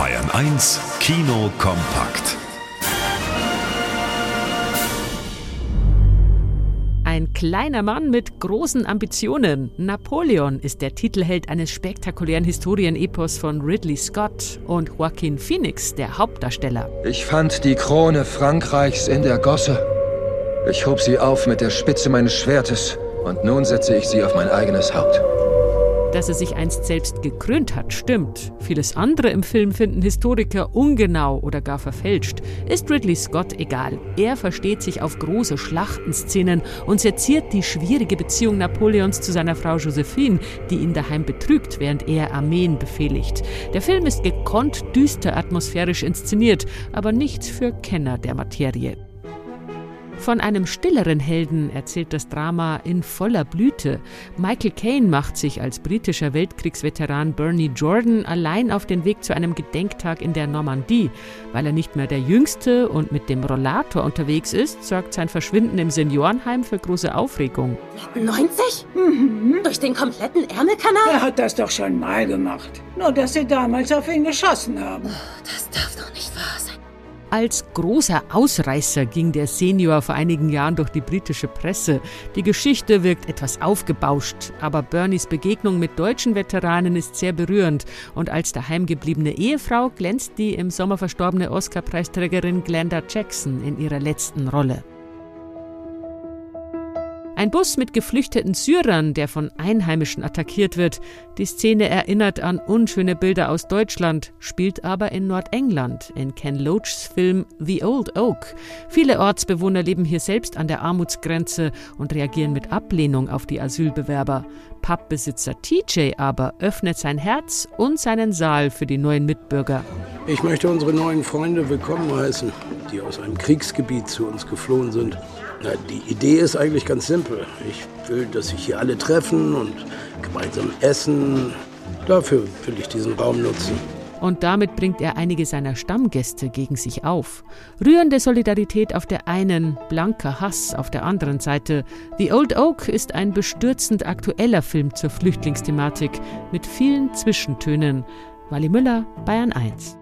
Bayern 1 Kino kompakt. Ein kleiner Mann mit großen Ambitionen. Napoleon ist der Titelheld eines spektakulären Historienepos von Ridley Scott und Joaquin Phoenix, der Hauptdarsteller. Ich fand die Krone Frankreichs in der Gosse. Ich hob sie auf mit der Spitze meines Schwertes und nun setze ich sie auf mein eigenes Haupt. Dass er sich einst selbst gekrönt hat, stimmt. Vieles andere im Film finden Historiker ungenau oder gar verfälscht. Ist Ridley Scott egal. Er versteht sich auf große Schlachtenszenen und seziert die schwierige Beziehung Napoleons zu seiner Frau Josephine, die ihn daheim betrügt, während er Armeen befehligt. Der Film ist gekonnt düster atmosphärisch inszeniert, aber nichts für Kenner der Materie. Von einem stilleren Helden erzählt das Drama in voller Blüte. Michael Caine macht sich als britischer Weltkriegsveteran Bernie Jordan allein auf den Weg zu einem Gedenktag in der Normandie. Weil er nicht mehr der Jüngste und mit dem Rollator unterwegs ist, sorgt sein Verschwinden im Seniorenheim für große Aufregung. 90? Mhm. Durch den kompletten Ärmelkanal? Er hat das doch schon mal gemacht. Nur, dass sie damals auf ihn geschossen haben. Das darf Als großer Ausreißer ging der Senior vor einigen Jahren durch die britische Presse. Die Geschichte wirkt etwas aufgebauscht, aber Bernies Begegnung mit deutschen Veteranen ist sehr berührend und als daheimgebliebene Ehefrau glänzt die im Sommer verstorbene Oscar-Preisträgerin Glenda Jackson in ihrer letzten Rolle. Ein Bus mit geflüchteten Syrern, der von Einheimischen attackiert wird. Die Szene erinnert an unschöne Bilder aus Deutschland, spielt aber in Nordengland, in Ken Loachs Film The Old Oak. Viele Ortsbewohner leben hier selbst an der Armutsgrenze und reagieren mit Ablehnung auf die Asylbewerber. Pubbesitzer TJ aber öffnet sein Herz und seinen Saal für die neuen Mitbürger. Ich möchte unsere neuen Freunde willkommen heißen, die aus einem Kriegsgebiet zu uns geflohen sind. Na, die Idee ist eigentlich ganz simpel. Ich will, dass sich hier alle treffen und gemeinsam essen. Dafür will ich diesen Raum nutzen. Und damit bringt er einige seiner Stammgäste gegen sich auf. Rührende Solidarität auf der einen, blanker Hass auf der anderen Seite. The Old Oak ist ein bestürzend aktueller Film zur Flüchtlingsthematik mit vielen Zwischentönen. Wally Müller, Bayern 1.